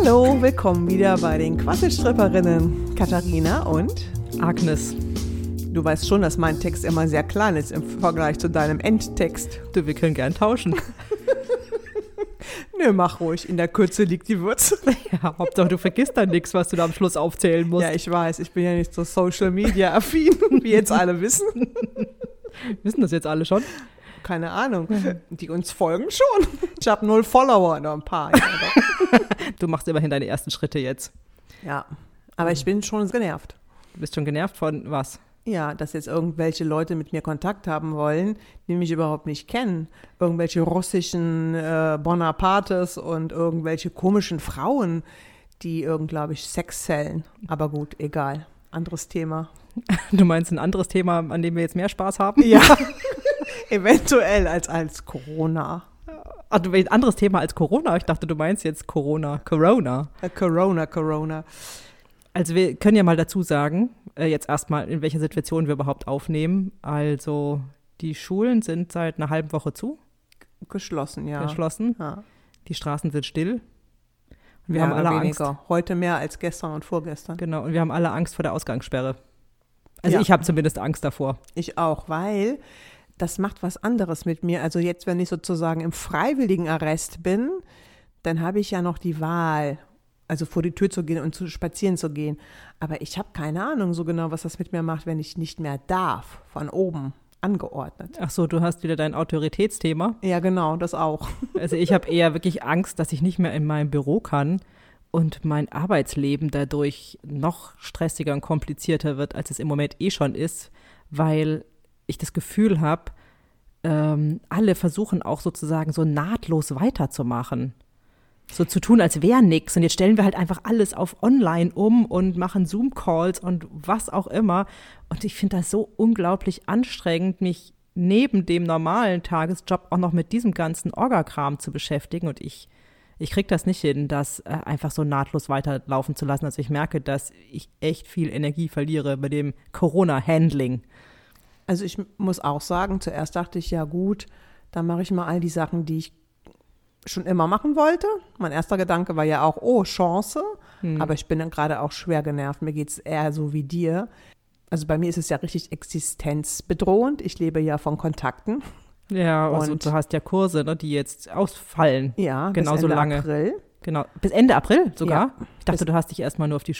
Hallo, willkommen wieder bei den Quasselstripperinnen Katharina und Agnes. Du weißt schon, dass mein Text immer sehr klein ist im Vergleich zu deinem Endtext. Du, wir können gern tauschen. Nö, mach ruhig. In der Kürze liegt die Würze. ja, Hauptsache du vergisst dann nichts, was du da am Schluss aufzählen musst. Ja, ich weiß, ich bin ja nicht so Social Media affin, wie jetzt alle wissen. Wissen das jetzt alle schon? Keine Ahnung. Die uns folgen schon. Ich habe null Follower, noch ein paar. Du machst immerhin deine ersten Schritte jetzt. ja, aber ich bin schon genervt. Du bist schon genervt von was? Ja, dass jetzt irgendwelche Leute mit mir Kontakt haben wollen, die mich überhaupt nicht kennen. Irgendwelche russischen äh, Bonapartes und irgendwelche komischen Frauen, die irgend, glaube ich, Sex zählen. Aber gut, egal. Anderes Thema. Du meinst ein anderes Thema, an dem wir jetzt mehr Spaß haben? Ja, eventuell als als Corona. Ach, du ein anderes Thema als Corona? Ich dachte, du meinst jetzt Corona. Corona. Äh, Corona, Corona. Also wir können ja mal dazu sagen, äh, jetzt erstmal, in welcher Situation wir überhaupt aufnehmen. Also die Schulen sind seit einer halben Woche zu, Geschlossen, ja. geschlossen. Ja. Die Straßen sind still. Und wir Mehr haben alle weniger. Angst. Heute mehr als gestern und vorgestern. Genau, und wir haben alle Angst vor der Ausgangssperre. Also Ja. ich habe zumindest Angst davor. Ich auch, weil das macht was anderes mit mir. Also jetzt, wenn ich sozusagen im freiwilligen Arrest bin, dann habe ich ja noch die Wahl, also vor die Tür zu gehen und zu spazieren zu gehen. Aber ich habe keine Ahnung so genau, was das mit mir macht, wenn ich nicht mehr darf, von oben angeordnet. Ach so, du hast wieder dein Autoritätsthema. Ja, genau, das auch. Also ich habe eher wirklich Angst, dass ich nicht mehr in meinem Büro kann und mein Arbeitsleben dadurch noch stressiger und komplizierter wird, als es im Moment eh schon ist, weil ich das Gefühl habe, ähm, alle versuchen auch sozusagen so nahtlos weiterzumachen. So zu tun, als wäre nichts. Und jetzt stellen wir halt einfach alles auf online um und machen Zoom-Calls und was auch immer. Und ich finde das so unglaublich anstrengend, mich neben dem normalen Tagesjob auch noch mit diesem ganzen Orgakram zu beschäftigen. Und ich, ich kriege das nicht hin, das äh, einfach so nahtlos weiterlaufen zu lassen. Also ich merke, dass ich echt viel Energie verliere bei dem Corona-Handling. Also ich muss auch sagen, zuerst dachte ich, ja gut, dann mache ich mal all die Sachen, die ich schon immer machen wollte. Mein erster Gedanke war ja auch, oh, Chance. Aber ich bin dann gerade auch schwer genervt. Mir geht es eher so wie dir. Also bei mir ist es ja richtig existenzbedrohend. Ich lebe ja von Kontakten. Ja, also Und- du hast ja Kurse, ne, die jetzt ausfallen. Ja, Genauso bis Ende lange. April. Genau. Bis Ende April sogar. Ja. Ich dachte, du hast dich erstmal nur auf die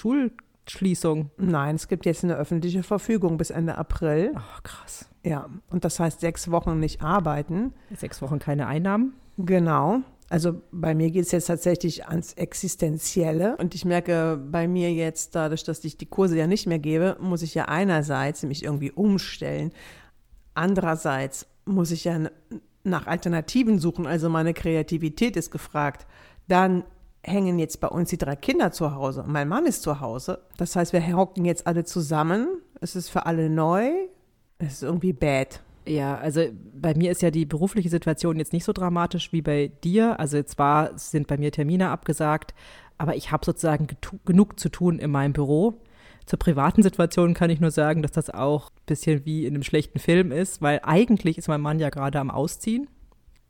Schulschließung. Nein, es gibt jetzt eine öffentliche Verfügung bis Ende April. Ach, krass. Ja, und das heißt sechs Wochen nicht arbeiten. Sechs Wochen keine Einnahmen. Genau. Also bei mir geht es jetzt tatsächlich ans Existenzielle. Und ich merke bei mir jetzt, dadurch, dass ich die Kurse ja nicht mehr gebe, muss ich ja einerseits mich irgendwie umstellen. Andererseits muss ich ja nach Alternativen suchen. Also meine Kreativität ist gefragt. Dann hängen jetzt bei uns die drei Kinder zu Hause. Mein Mann ist zu Hause. Das heißt, wir hocken jetzt alle zusammen. Es ist für alle neu. Es ist irgendwie bad. Ja, also bei mir ist ja die berufliche Situation jetzt nicht so dramatisch wie bei dir. Also zwar sind bei mir Termine abgesagt, aber ich habe sozusagen genug zu tun in meinem Büro. Zur privaten Situation kann ich nur sagen, dass das auch ein bisschen wie in einem schlechten Film ist, weil eigentlich ist mein Mann ja gerade am Ausziehen,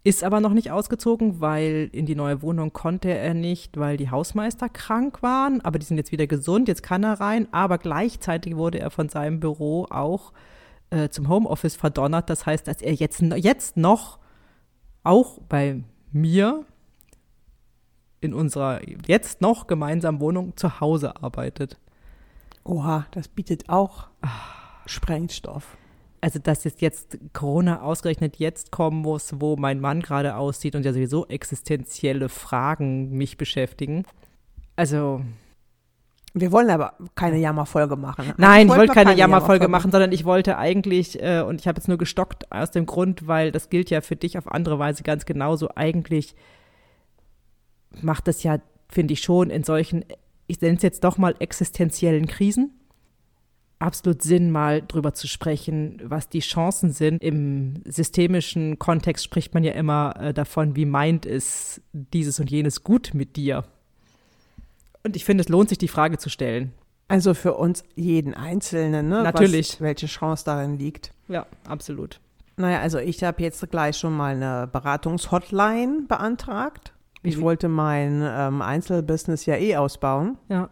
ist aber noch nicht ausgezogen, weil in die neue Wohnung konnte er nicht, weil die Hausmeister krank waren, aber die sind jetzt wieder gesund, jetzt kann er rein, aber gleichzeitig wurde er von seinem Büro auch äh, zum Homeoffice verdonnert. Das heißt, dass er jetzt, jetzt noch auch bei mir in unserer jetzt noch gemeinsamen Wohnung zu Hause arbeitet. Oha, das bietet auch Sprengstoff. Also, dass jetzt, jetzt Corona ausgerechnet jetzt kommen muss, wo mein Mann gerade aussieht und ja sowieso existenzielle Fragen mich beschäftigen. Also, Wir wollen aber keine Jammerfolge machen. Nein, ich wollte wollten wir keine Jammerfolge machen, sondern ich wollte eigentlich, äh, und ich habe jetzt nur gestockt aus dem Grund, weil das gilt ja für dich auf andere Weise ganz genauso. Eigentlich macht es ja, finde ich schon, in solchen, ich nenne es jetzt doch mal existenziellen Krisen, absolut Sinn, mal drüber zu sprechen, was die Chancen sind. Im systemischen Kontext spricht man ja immer äh, davon, wie meint es dieses und jenes gut mit dir. Und ich finde, es lohnt sich, die Frage zu stellen. Also für uns jeden Einzelnen, ne? Natürlich. Was, welche Chance darin liegt. Ja, absolut. Naja, also ich habe jetzt gleich schon mal eine Beratungshotline beantragt. Ich wollte mein ähm, Einzelbusiness ja eh ausbauen. Ja.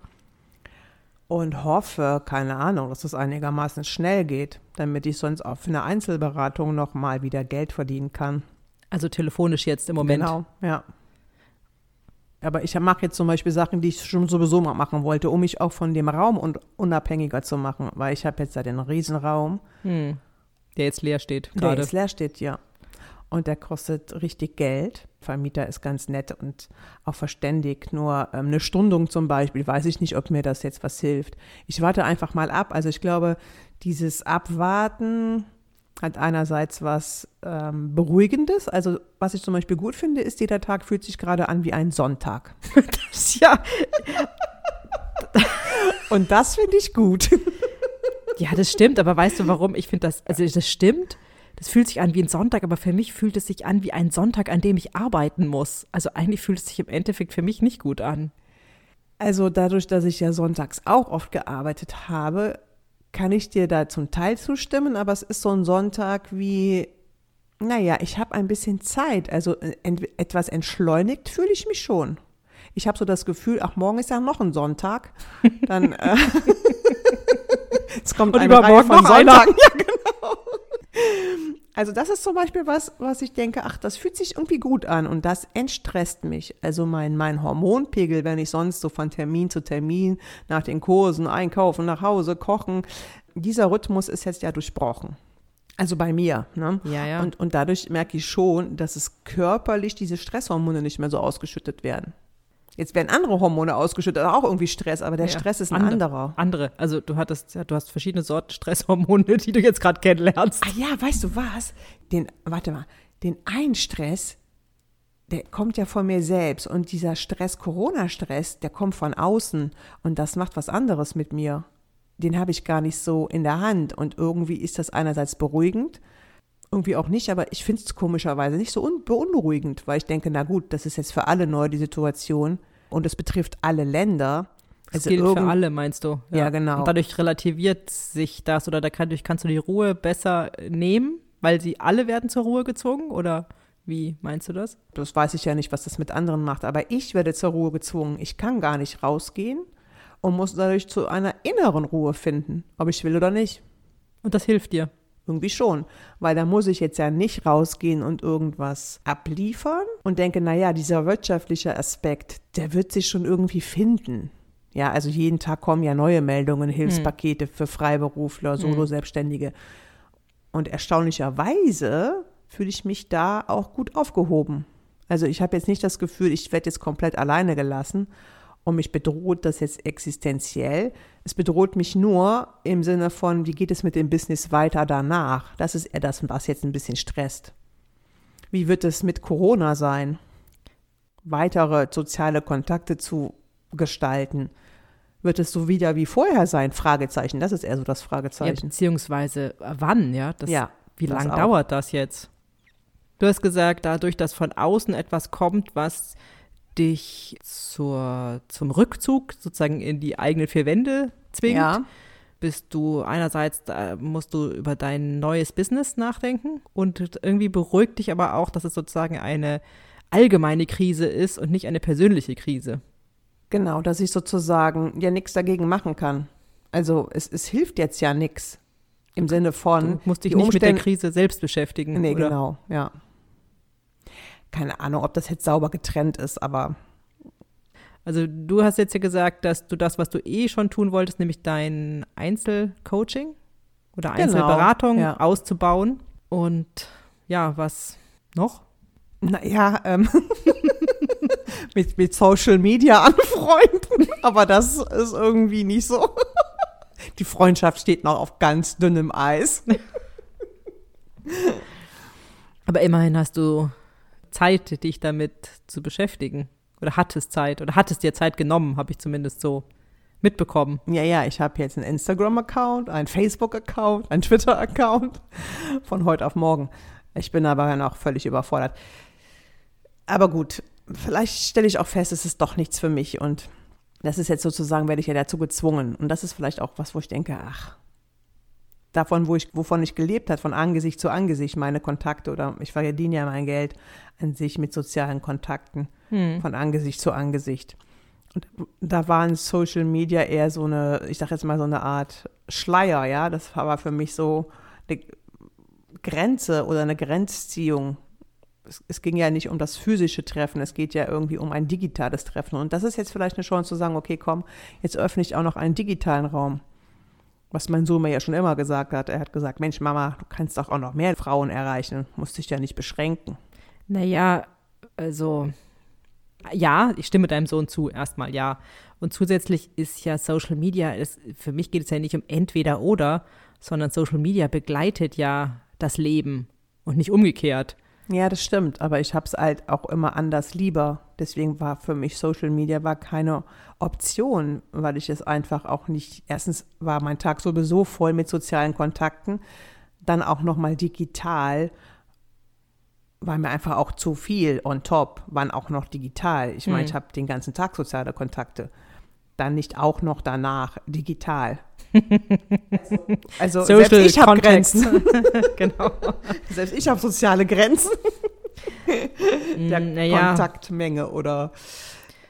Und hoffe, keine Ahnung, dass es einigermaßen schnell geht, damit ich sonst auch für eine Einzelberatung nochmal wieder Geld verdienen kann. Also telefonisch jetzt im Moment. Genau, ja. Aber ich mache jetzt zum Beispiel Sachen, die ich schon sowieso mal machen wollte, um mich auch von dem Raum und unabhängiger zu machen, weil ich habe jetzt da den Riesenraum. Hm. Der jetzt leer steht Der gerade. jetzt leer steht, ja. Und der kostet richtig Geld. Vermieter ist ganz nett und auch verständig. Nur ähm, eine Stundung zum Beispiel, weiß ich nicht, ob mir das jetzt was hilft. Ich warte einfach mal ab. Also ich glaube, dieses Abwarten hat einerseits was ähm, Beruhigendes. Also was ich zum Beispiel gut finde, ist, jeder Tag fühlt sich gerade an wie ein Sonntag. ja, Und das finde ich gut. ja, das stimmt. Aber weißt du, warum? Ich finde das, also das stimmt. Das fühlt sich an wie ein Sonntag, aber für mich fühlt es sich an wie ein Sonntag, an dem ich arbeiten muss. Also eigentlich fühlt es sich im Endeffekt für mich nicht gut an. Also dadurch, dass ich ja sonntags auch oft gearbeitet habe, kann ich dir da zum Teil zustimmen, aber es ist so ein Sonntag wie, naja, ich habe ein bisschen Zeit. Also äh, etwas entschleunigt fühle ich mich schon. Ich habe so das Gefühl, ach, morgen ist ja noch ein Sonntag. Dann äh, es kommt Und eine übermorgen Reihe von noch einer. Sonntagen. Ja, genau. Also das ist zum Beispiel was, was ich denke, ach, das fühlt sich irgendwie gut an und das entstresst mich. Also mein, mein Hormonpegel, wenn ich sonst so von Termin zu Termin nach den Kursen einkaufen, nach Hause kochen, dieser Rhythmus ist jetzt ja durchbrochen. Also bei mir. Ne? Ja, ja. Und, und dadurch merke ich schon, dass es körperlich diese Stresshormone nicht mehr so ausgeschüttet werden. Jetzt werden andere Hormone ausgeschüttet, auch irgendwie Stress, aber der Ja, Stress ist ein andere- anderer. Andere. Also du hattest, ja, du hast verschiedene Sorten Stresshormone, die du jetzt gerade kennenlernst. Ah ja, weißt du was? Den, warte mal, den einen Stress, der kommt ja von mir selbst und dieser Stress, Corona-Stress, der kommt von außen und das macht was anderes mit mir. Den habe ich gar nicht so in der Hand und irgendwie ist das einerseits beruhigend, irgendwie auch nicht, aber ich finde es komischerweise nicht so un beunruhigend, weil ich denke, na gut, das ist jetzt für alle neu die Situation und es betrifft alle Länder. Das Also gilt für alle, meinst du? Ja, genau. Und dadurch relativiert sich das oder dadurch kannst du die Ruhe besser nehmen, weil sie alle werden zur Ruhe gezwungen oder wie meinst du das? Das weiß ich ja nicht, was das mit anderen macht, aber ich werde zur Ruhe gezwungen. Ich kann gar nicht rausgehen und muss dadurch zu einer inneren Ruhe finden, ob ich will oder nicht. Und das hilft dir. Irgendwie schon, weil da muss ich jetzt ja nicht rausgehen und irgendwas abliefern und denke, naja, dieser wirtschaftliche Aspekt, der wird sich schon irgendwie finden. Ja, also jeden Tag kommen ja neue Meldungen, Hilfspakete für Freiberufler, Solo-Selbstständige. Und erstaunlicherweise fühle ich mich da auch gut aufgehoben. Also ich habe jetzt nicht das Gefühl, ich werde jetzt komplett alleine gelassen und mich bedroht das jetzt existenziell. Es bedroht mich nur im Sinne von, wie geht es mit dem Business weiter danach? Das ist eher das, was jetzt ein bisschen stresst. Wie wird es mit Corona sein? Weitere soziale Kontakte zu gestalten? Wird es so wieder wie vorher sein? Fragezeichen. Das ist eher so das Ja, Fragezeichen. beziehungsweise äh, wann, ja? Das, Ja, Wie lange dauert das jetzt? Du hast gesagt, dadurch, dass von außen etwas kommt, was dich zur, zum Rückzug sozusagen in die eigenen vier Wände zwingt, Ja. bist du einerseits, da musst du über dein neues Business nachdenken und irgendwie beruhigt dich aber auch, dass es sozusagen eine allgemeine Krise ist und nicht eine persönliche Krise. Genau, dass ich sozusagen ja nichts dagegen machen kann. Also es, es hilft jetzt ja nichts. Im Sinne von. Du musst dich nicht mit der Umstände- Krise selbst beschäftigen. Nee, oder? genau, ja. Keine Ahnung, ob das jetzt sauber getrennt ist, aber Also du hast jetzt ja gesagt, dass du das, was du eh schon tun wolltest, nämlich dein Einzelcoaching oder Genau, Einzelberatung ja. auszubauen. Und ja, was noch? naja, ähm, mit, mit Social Media anfreunden. Aber das ist irgendwie nicht so. Die Freundschaft steht noch auf ganz dünnem Eis. Aber immerhin hast du Zeit, dich damit zu beschäftigen. Oder hattest Zeit. Oder hattest dir Zeit genommen, habe ich zumindest so mitbekommen. Ja, ja, ich habe jetzt einen Instagram-Account, einen Facebook-Account, einen Twitter-Account von heute auf morgen. Ich bin aber noch völlig überfordert. Aber gut, vielleicht stelle ich auch fest, es ist doch nichts für mich und das ist jetzt sozusagen, werde ich ja dazu gezwungen. Und das ist vielleicht auch was, wo ich denke, ach, davon, wo ich, wovon ich gelebt habe, von Angesicht zu Angesicht, meine Kontakte oder ich verdiene ja mein Geld an sich mit sozialen Kontakten. hm. von Angesicht zu Angesicht. Und da waren Social Media eher so eine, ich sag jetzt mal so eine Art Schleier, ja. Das war für mich so eine Grenze oder eine Grenzziehung. Es, es, ging ja nicht um das physische Treffen, es geht ja irgendwie um ein digitales Treffen. Und das ist jetzt vielleicht eine Chance zu sagen, okay, komm, jetzt öffne ich auch noch einen digitalen Raum. Was mein Sohn mir ja schon immer gesagt hat. Er hat gesagt, Mensch, Mama, du kannst doch auch noch mehr Frauen erreichen, musst dich ja nicht beschränken. Naja, also ja, ich stimme deinem Sohn zu, erstmal ja. Und zusätzlich ist ja Social Media, es, für mich geht es ja nicht um entweder oder, sondern Social Media begleitet ja das Leben und nicht umgekehrt. Ja, das stimmt, aber ich habe es halt auch immer anders lieber. Deswegen war für mich Social Media war keine Option, weil ich es einfach auch nicht, erstens war mein Tag sowieso voll mit sozialen Kontakten, dann auch nochmal digital war mir einfach auch zu viel on top, waren auch noch digital. Ich meine, mhm. ich habe den ganzen Tag soziale Kontakte. Dann nicht auch noch danach digital. also, also selbst ich habe Grenzen. genau. Selbst ich habe soziale Grenzen. Der mm, naja. Kontaktmenge oder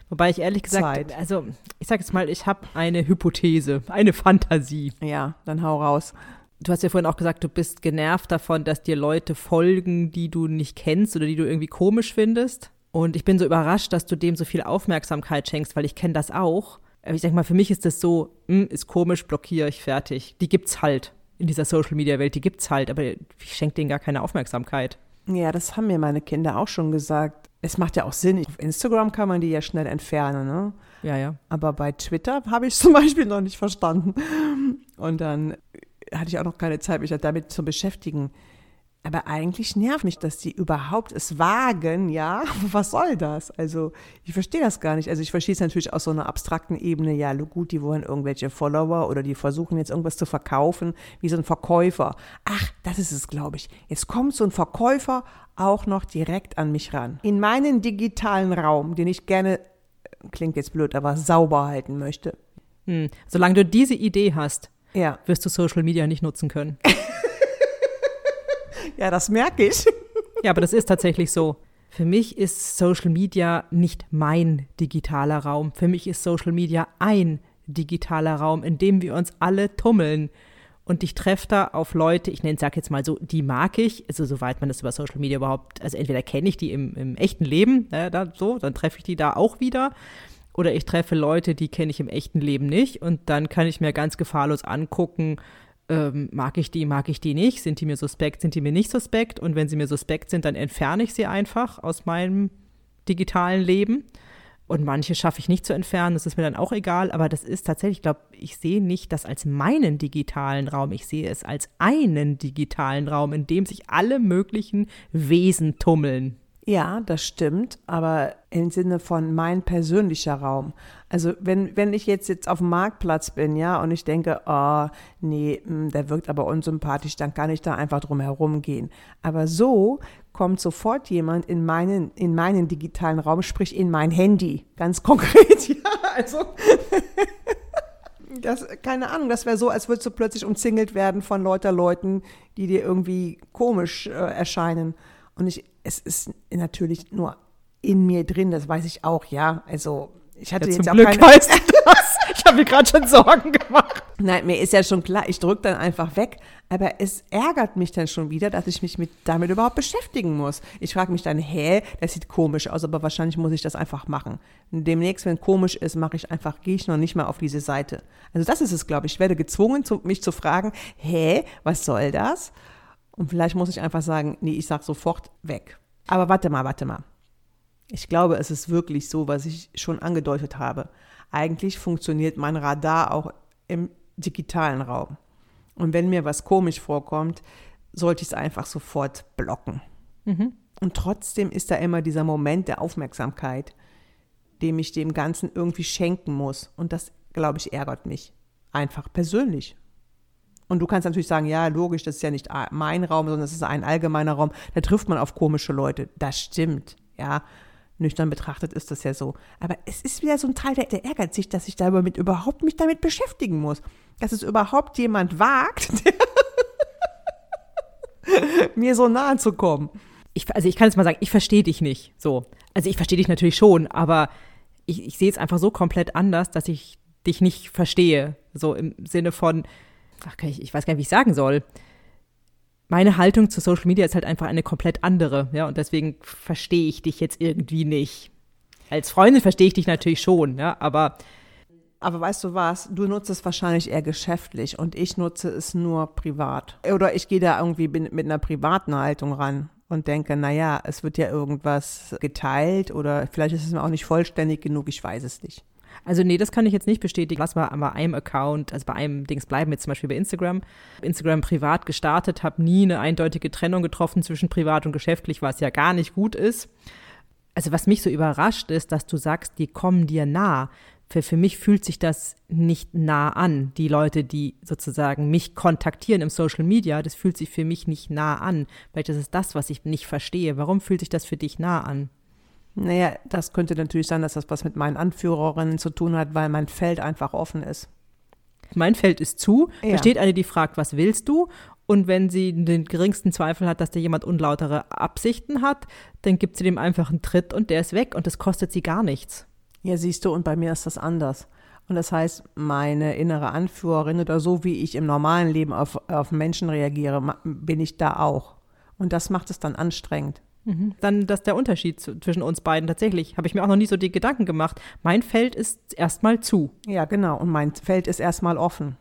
Wobei ich ehrlich gesagt, Zeit. also ich sage jetzt mal, ich habe eine Hypothese, eine Fantasie. Ja, dann hau raus. Du hast ja vorhin auch gesagt, du bist genervt davon, dass dir Leute folgen, die du nicht kennst oder die du irgendwie komisch findest. Und ich bin so überrascht, dass du dem so viel Aufmerksamkeit schenkst, weil ich kenne das auch. Ich denke mal, für mich ist das so, hm, ist komisch, blockiere ich, fertig. Die gibt's halt in dieser Social Media Welt, die gibt's halt, aber ich schenke denen gar keine Aufmerksamkeit. Ja, das haben mir meine Kinder auch schon gesagt. Es macht ja auch Sinn. Auf Instagram kann man die ja schnell entfernen, ne? Ja, ja. Aber bei Twitter habe ich zum Beispiel noch nicht verstanden. Und dann hatte ich auch noch keine Zeit, mich damit zu beschäftigen. Aber eigentlich nervt mich, dass die überhaupt es wagen, ja. Was soll das? Also, ich verstehe das gar nicht. Also, ich verstehe es natürlich aus so einer abstrakten Ebene. Ja, gut, die wollen irgendwelche Follower oder die versuchen jetzt irgendwas zu verkaufen, wie so ein Verkäufer. Ach, das ist es, glaube ich. Jetzt kommt so ein Verkäufer auch noch direkt an mich ran. In meinen digitalen Raum, den ich gerne, klingt jetzt blöd, aber sauber halten möchte. Hm. Solange du diese Idee hast, ja. wirst du Social Media nicht nutzen können. ja, das merke ich. ja, aber das ist tatsächlich so. Für mich ist Social Media nicht mein digitaler Raum. Für mich ist Social Media ein digitaler Raum, in dem wir uns alle tummeln. Und ich treffe da auf Leute, ich nenne, sag jetzt mal so, die mag ich, also soweit man das über Social Media überhaupt, also entweder kenne ich die im, im echten Leben, äh, da, so, dann treffe ich die da auch wieder. Oder ich treffe Leute, die kenne ich im echten Leben nicht und dann kann ich mir ganz gefahrlos angucken, ähm, mag ich die, mag ich die nicht, sind die mir suspekt, sind die mir nicht suspekt? Und wenn sie mir suspekt sind, dann entferne ich sie einfach aus meinem digitalen Leben. Und manche schaffe ich nicht zu entfernen, das ist mir dann auch egal, aber das ist tatsächlich, ich glaube, ich sehe nicht das als meinen digitalen Raum, ich sehe es als einen digitalen Raum, in dem sich alle möglichen Wesen tummeln. Ja, das stimmt, aber im Sinne von mein persönlicher Raum. Also wenn, wenn ich jetzt, jetzt auf dem Marktplatz bin, ja, und ich denke, oh, nee, hm, der wirkt aber unsympathisch, dann kann ich da einfach drum herum gehen. Aber so kommt sofort jemand in meinen, in meinen digitalen Raum, sprich in mein Handy, ganz konkret, ja, also das, keine Ahnung, das wäre so, als würdest du plötzlich umzingelt werden von lauter Leuten, die dir irgendwie komisch äh, erscheinen. Und ich, es ist natürlich nur in mir drin, das weiß ich auch, ja. Also ich hatte ja, jetzt auch Glück keine. Weißt du das? Ich habe mir gerade schon Sorgen gemacht. Nein, mir ist ja schon klar, ich drücke dann einfach weg. Aber es ärgert mich dann schon wieder, dass ich mich mit, damit überhaupt beschäftigen muss. Ich frage mich dann, hä, das sieht komisch aus, aber wahrscheinlich muss ich das einfach machen. Demnächst, wenn komisch ist, mache ich einfach, gehe ich noch nicht mal auf diese Seite. Also das ist es, glaube ich. Ich werde gezwungen, mich zu fragen, hä, was soll das? Und vielleicht muss ich einfach sagen, nee, ich sag sofort weg. Aber warte mal, warte mal. Ich glaube, es ist wirklich so, was ich schon angedeutet habe. Eigentlich funktioniert mein Radar auch im digitalen Raum. Und wenn mir was komisch vorkommt, sollte ich es einfach sofort blocken. Mhm. Und trotzdem ist da immer dieser Moment der Aufmerksamkeit, dem ich dem Ganzen irgendwie schenken muss. Und das, glaube ich, ärgert mich. Einfach persönlich. Und du kannst natürlich sagen, ja, logisch, das ist ja nicht mein Raum, sondern das ist ein allgemeiner Raum. Da trifft man auf komische Leute. Das stimmt, ja. Nüchtern betrachtet ist das ja so. Aber es ist wieder so ein Teil, der, der ärgert sich, dass ich damit überhaupt mich damit beschäftigen muss. Dass es überhaupt jemand wagt, mir so nahe zu kommen. ich, also ich kann jetzt mal sagen, ich verstehe dich nicht. So. Also ich verstehe dich natürlich schon, aber ich, ich sehe es einfach so komplett anders, dass ich dich nicht verstehe. So im Sinne von, ach, ich, ich weiß gar nicht, wie ich sagen soll. Meine Haltung zu Social Media ist halt einfach eine komplett andere, ja, und deswegen verstehe ich dich jetzt irgendwie nicht. Als Freundin verstehe ich dich natürlich schon, ja, aber aber weißt du was, du nutzt es wahrscheinlich eher geschäftlich und ich nutze es nur privat. Oder ich gehe da irgendwie mit einer privaten Haltung ran und denke, naja, es wird ja irgendwas geteilt oder vielleicht ist es mir auch nicht vollständig genug, ich weiß es nicht. Also nee, das kann ich jetzt nicht bestätigen. Lass mal bei einem Account, also bei einem Dings bleiben, jetzt zum Beispiel bei Instagram. Instagram privat gestartet, habe nie eine eindeutige Trennung getroffen zwischen privat und geschäftlich, was ja gar nicht gut ist. Also was mich so überrascht ist, dass du sagst, die kommen dir nah für, für mich fühlt sich das nicht nah an. Die Leute, die sozusagen mich kontaktieren im Social Media, das fühlt sich für mich nicht nah an. Weil das ist das, was ich nicht verstehe. Warum fühlt sich das für dich nah an? Naja, das könnte natürlich sein, dass das was mit meinen Anführerinnen zu tun hat, weil mein Feld einfach offen ist. Mein Feld ist zu. Ja. Da steht eine, die fragt, was willst du? Und wenn sie den geringsten Zweifel hat, dass da jemand unlautere Absichten hat, dann gibt sie dem einfach einen Tritt und der ist weg und das kostet sie gar nichts. Ja, siehst du, und bei mir ist das anders. Und das heißt, meine innere Anführerin oder so, wie ich im normalen Leben auf, auf Menschen reagiere, bin ich da auch. Und das macht es dann anstrengend. Mhm. Dann das ist der Unterschied zwischen uns beiden tatsächlich. Habe ich mir auch noch nie so die Gedanken gemacht. Mein Feld ist erstmal zu. Ja, genau. Und mein Feld ist erstmal offen.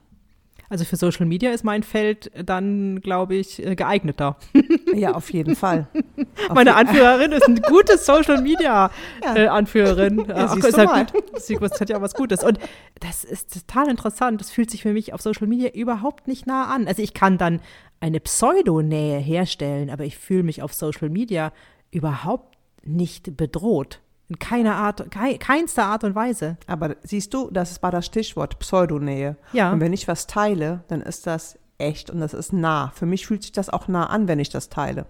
Also für Social Media ist mein Feld dann, glaube ich, äh, geeigneter. Ja, auf jeden Fall. Auf Meine Anführerin ist eine gute Social Media ja. äh, Anführerin. Ja, Ach, ist halt gut. Das hat ja was Gutes. Und das ist total interessant. Das fühlt sich für mich auf Social Media überhaupt nicht nah an. Also ich kann dann eine Pseudonähe herstellen, aber ich fühle mich auf Social Media überhaupt nicht bedroht. In keiner Art, kei, keinster Art und Weise. Aber siehst du, das war das Stichwort Pseudonähe. Ja. Und wenn ich was teile, dann ist das echt und das ist nah. Für mich fühlt sich das auch nah an, wenn ich das teile.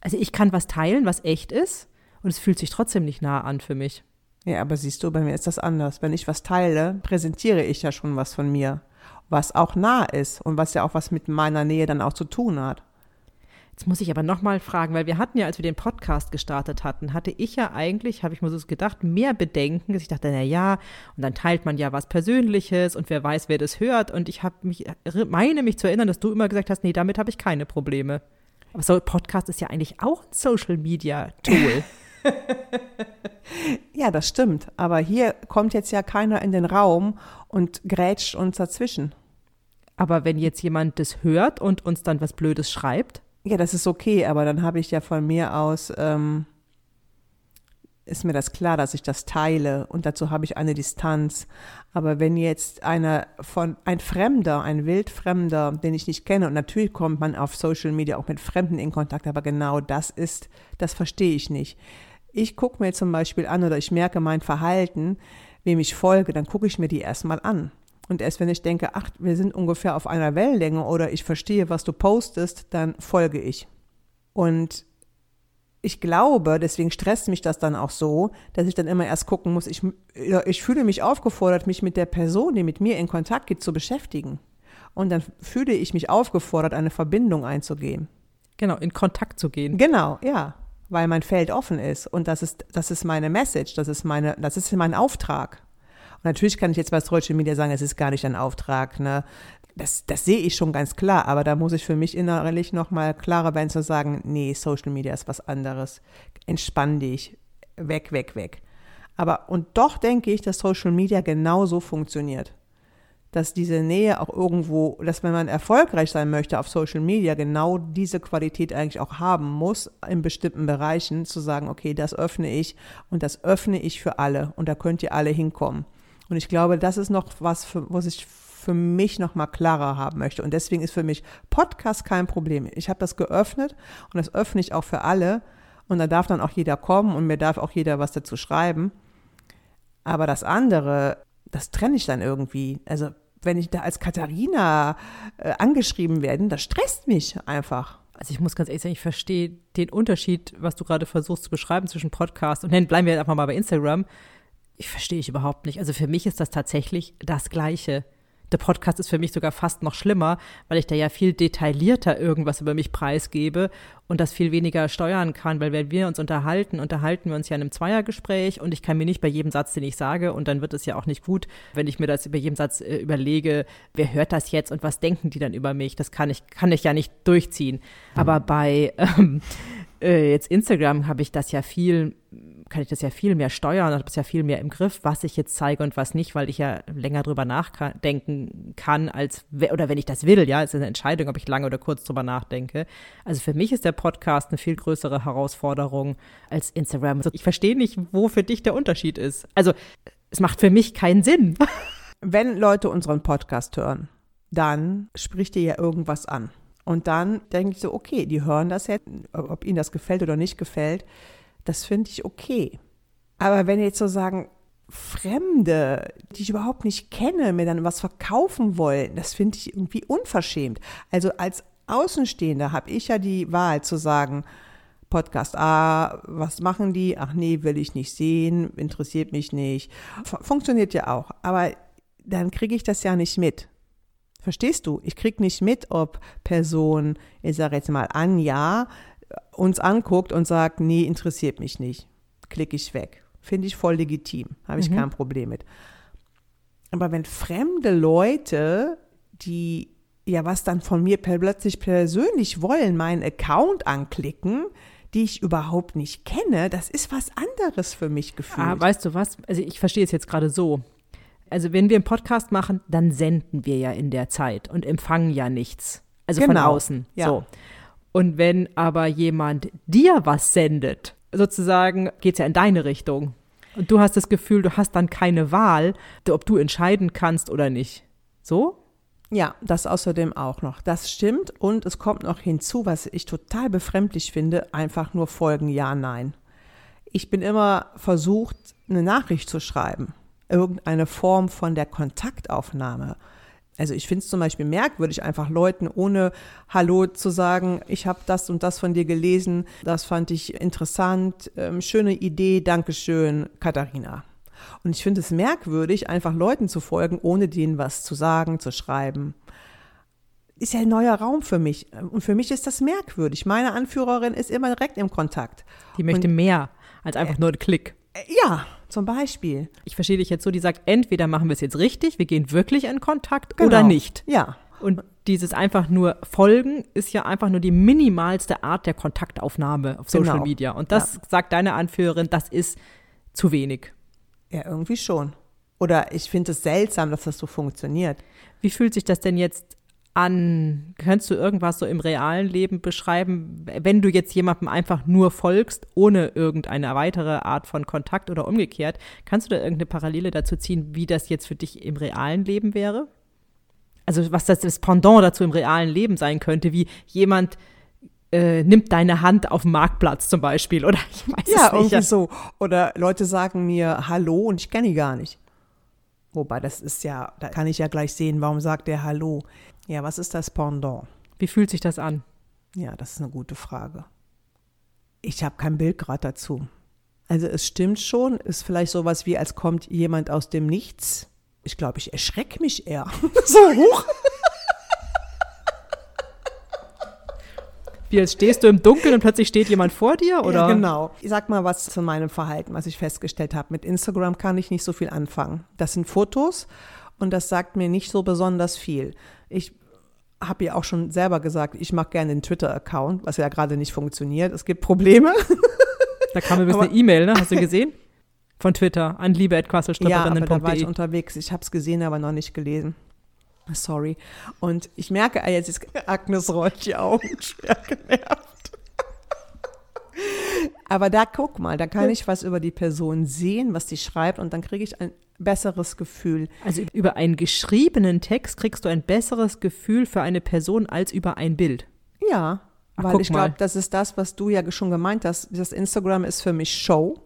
Also ich kann was teilen, was echt ist, und es fühlt sich trotzdem nicht nah an für mich. Ja, aber siehst du, bei mir ist das anders. Wenn ich was teile, präsentiere ich ja schon was von mir, was auch nah ist und was ja auch was mit meiner Nähe dann auch zu tun hat. Jetzt muss ich aber nochmal fragen, weil wir hatten ja, als wir den Podcast gestartet hatten, hatte ich ja eigentlich, habe ich mir so gedacht, mehr Bedenken. Dass ich dachte, na ja, und dann teilt man ja was Persönliches und wer weiß, wer das hört. Und ich habe mich, meine mich zu erinnern, dass du immer gesagt hast, nee, damit habe ich keine Probleme. Aber so Podcast ist ja eigentlich auch ein Social Media Tool. ja, das stimmt. Aber hier kommt jetzt ja keiner in den Raum und grätscht uns dazwischen. Aber wenn jetzt jemand das hört und uns dann was Blödes schreibt, ja, das ist okay, aber dann habe ich ja von mir aus, ähm, ist mir das klar, dass ich das teile und dazu habe ich eine Distanz. Aber wenn jetzt einer von, ein Fremder, ein Wildfremder, den ich nicht kenne, und natürlich kommt man auf Social Media auch mit Fremden in Kontakt, aber genau das ist, das verstehe ich nicht. Ich gucke mir zum Beispiel an oder ich merke mein Verhalten, wem ich folge, dann gucke ich mir die erstmal an. Und erst wenn ich denke, ach, wir sind ungefähr auf einer Wellenlänge oder ich verstehe, was du postest, dann folge ich. Und ich glaube, deswegen stresst mich das dann auch so, dass ich dann immer erst gucken muss, ich, ich fühle mich aufgefordert, mich mit der Person, die mit mir in Kontakt geht, zu beschäftigen. Und dann fühle ich mich aufgefordert, eine Verbindung einzugehen. Genau, in Kontakt zu gehen. Genau, ja. Weil mein Feld offen ist. Und das ist, das ist meine Message, das ist meine, das ist mein Auftrag natürlich kann ich jetzt bei Social Media sagen, es ist gar nicht ein Auftrag, ne? Das, das sehe ich schon ganz klar, aber da muss ich für mich innerlich nochmal klarer werden zu sagen, nee, Social Media ist was anderes. Entspann dich. Weg, weg, weg. Aber, und doch denke ich, dass Social Media genauso funktioniert. Dass diese Nähe auch irgendwo, dass wenn man erfolgreich sein möchte auf Social Media, genau diese Qualität eigentlich auch haben muss, in bestimmten Bereichen, zu sagen, okay, das öffne ich und das öffne ich für alle und da könnt ihr alle hinkommen. Und ich glaube, das ist noch was, für, was ich für mich noch mal klarer haben möchte. Und deswegen ist für mich Podcast kein Problem. Ich habe das geöffnet und das öffne ich auch für alle. Und da darf dann auch jeder kommen und mir darf auch jeder was dazu schreiben. Aber das andere, das trenne ich dann irgendwie. Also wenn ich da als Katharina äh, angeschrieben werde, das stresst mich einfach. Also ich muss ganz ehrlich sagen, ich verstehe den Unterschied, was du gerade versuchst zu beschreiben zwischen Podcast und dann bleiben wir einfach mal bei Instagram ich verstehe ich überhaupt nicht. Also für mich ist das tatsächlich das Gleiche. Der Podcast ist für mich sogar fast noch schlimmer, weil ich da ja viel detaillierter irgendwas über mich preisgebe und das viel weniger steuern kann, weil wenn wir uns unterhalten, unterhalten wir uns ja in einem Zweiergespräch und ich kann mir nicht bei jedem Satz, den ich sage, und dann wird es ja auch nicht gut, wenn ich mir das über jedem Satz äh, überlege, wer hört das jetzt und was denken die dann über mich? Das kann ich, kann ich ja nicht durchziehen. Aber bei ähm, äh, jetzt Instagram habe ich das ja viel kann ich das ja viel mehr steuern, habe es ja viel mehr im Griff, was ich jetzt zeige und was nicht, weil ich ja länger drüber nachdenken kann, als oder wenn ich das will, ja, es ist eine Entscheidung, ob ich lange oder kurz drüber nachdenke. Also für mich ist der Podcast eine viel größere Herausforderung als Instagram. Ich verstehe nicht, wo für dich der Unterschied ist. Also es macht für mich keinen Sinn. Wenn Leute unseren Podcast hören, dann spricht dir ja irgendwas an. Und dann denke ich so, okay, die hören das jetzt, ob ihnen das gefällt oder nicht gefällt das finde ich okay. Aber wenn jetzt so sagen, Fremde, die ich überhaupt nicht kenne, mir dann was verkaufen wollen, das finde ich irgendwie unverschämt. Also als Außenstehender habe ich ja die Wahl zu sagen, Podcast A, was machen die? Ach nee, will ich nicht sehen, interessiert mich nicht. Funktioniert ja auch, aber dann kriege ich das ja nicht mit. Verstehst du? Ich kriege nicht mit, ob Person, ich sage jetzt mal Anja, uns anguckt und sagt, nee, interessiert mich nicht, klicke ich weg. Finde ich voll legitim, habe ich mhm. kein Problem mit. Aber wenn fremde Leute, die ja was dann von mir plötzlich persönlich wollen, meinen Account anklicken, die ich überhaupt nicht kenne, das ist was anderes für mich gefühlt. Ah, weißt du was? Also ich verstehe es jetzt gerade so. Also wenn wir einen Podcast machen, dann senden wir ja in der Zeit und empfangen ja nichts. Also genau. von außen. Ja. So. Und wenn aber jemand dir was sendet, sozusagen geht es ja in deine Richtung. Und du hast das Gefühl, du hast dann keine Wahl, ob du entscheiden kannst oder nicht. So? Ja, das außerdem auch noch. Das stimmt. Und es kommt noch hinzu, was ich total befremdlich finde, einfach nur folgen Ja, Nein. Ich bin immer versucht, eine Nachricht zu schreiben. Irgendeine Form von der Kontaktaufnahme. Also ich finde es zum Beispiel merkwürdig, einfach Leuten ohne Hallo zu sagen, ich habe das und das von dir gelesen, das fand ich interessant, ähm, schöne Idee, Dankeschön, Katharina. Und ich finde es merkwürdig, einfach Leuten zu folgen, ohne denen was zu sagen, zu schreiben. Ist ja ein neuer Raum für mich. Und für mich ist das merkwürdig. Meine Anführerin ist immer direkt im Kontakt. Die möchte und, mehr als einfach äh, nur einen Klick. Äh, ja, zum Beispiel. Ich verstehe dich jetzt so, die sagt, entweder machen wir es jetzt richtig, wir gehen wirklich in Kontakt genau. oder nicht. Ja. Und dieses einfach nur Folgen ist ja einfach nur die minimalste Art der Kontaktaufnahme auf Social genau. Media. Und das ja. sagt deine Anführerin, das ist zu wenig. Ja, irgendwie schon. Oder ich finde es seltsam, dass das so funktioniert. Wie fühlt sich das denn jetzt an, könntest du irgendwas so im realen Leben beschreiben, wenn du jetzt jemandem einfach nur folgst, ohne irgendeine weitere Art von Kontakt oder umgekehrt, kannst du da irgendeine Parallele dazu ziehen, wie das jetzt für dich im realen Leben wäre? Also was das, das Pendant dazu im realen Leben sein könnte, wie jemand äh, nimmt deine Hand auf dem Marktplatz zum Beispiel oder ich weiß ja, es nicht. irgendwie so. Oder Leute sagen mir Hallo und ich kenne ihn gar nicht. Wobei, das ist ja, da kann ich ja gleich sehen, warum sagt der Hallo. Ja, was ist das Pendant? Wie fühlt sich das an? Ja, das ist eine gute Frage. Ich habe kein Bild gerade dazu. Also es stimmt schon, ist vielleicht sowas wie, als kommt jemand aus dem Nichts. Ich glaube, ich erschrecke mich eher. so hoch. Wie als stehst du im Dunkeln und plötzlich steht jemand vor dir, oder? Ja, genau. Ich sag mal was zu meinem Verhalten, was ich festgestellt habe. Mit Instagram kann ich nicht so viel anfangen. Das sind Fotos und das sagt mir nicht so besonders viel. Ich habe ja auch schon selber gesagt, ich mache gerne einen Twitter-Account, was ja gerade nicht funktioniert. Es gibt Probleme. Da kam übrigens eine E-Mail, ne? Hast du gesehen? Von Twitter an liebe.quasselstripperinnen.de. Ja, aber da war ich unterwegs. Ich habe es gesehen, aber noch nicht gelesen. Sorry. Und ich merke, ah, jetzt ist Agnes rollt die Augen schwer genervt. Aber da guck mal, da kann ich was über die Person sehen, was sie schreibt und dann kriege ich ein besseres Gefühl. Also über einen geschriebenen Text kriegst du ein besseres Gefühl für eine Person als über ein Bild. Ja, Ach, weil ich glaube, das ist das, was du ja schon gemeint hast. Das Instagram ist für mich Show.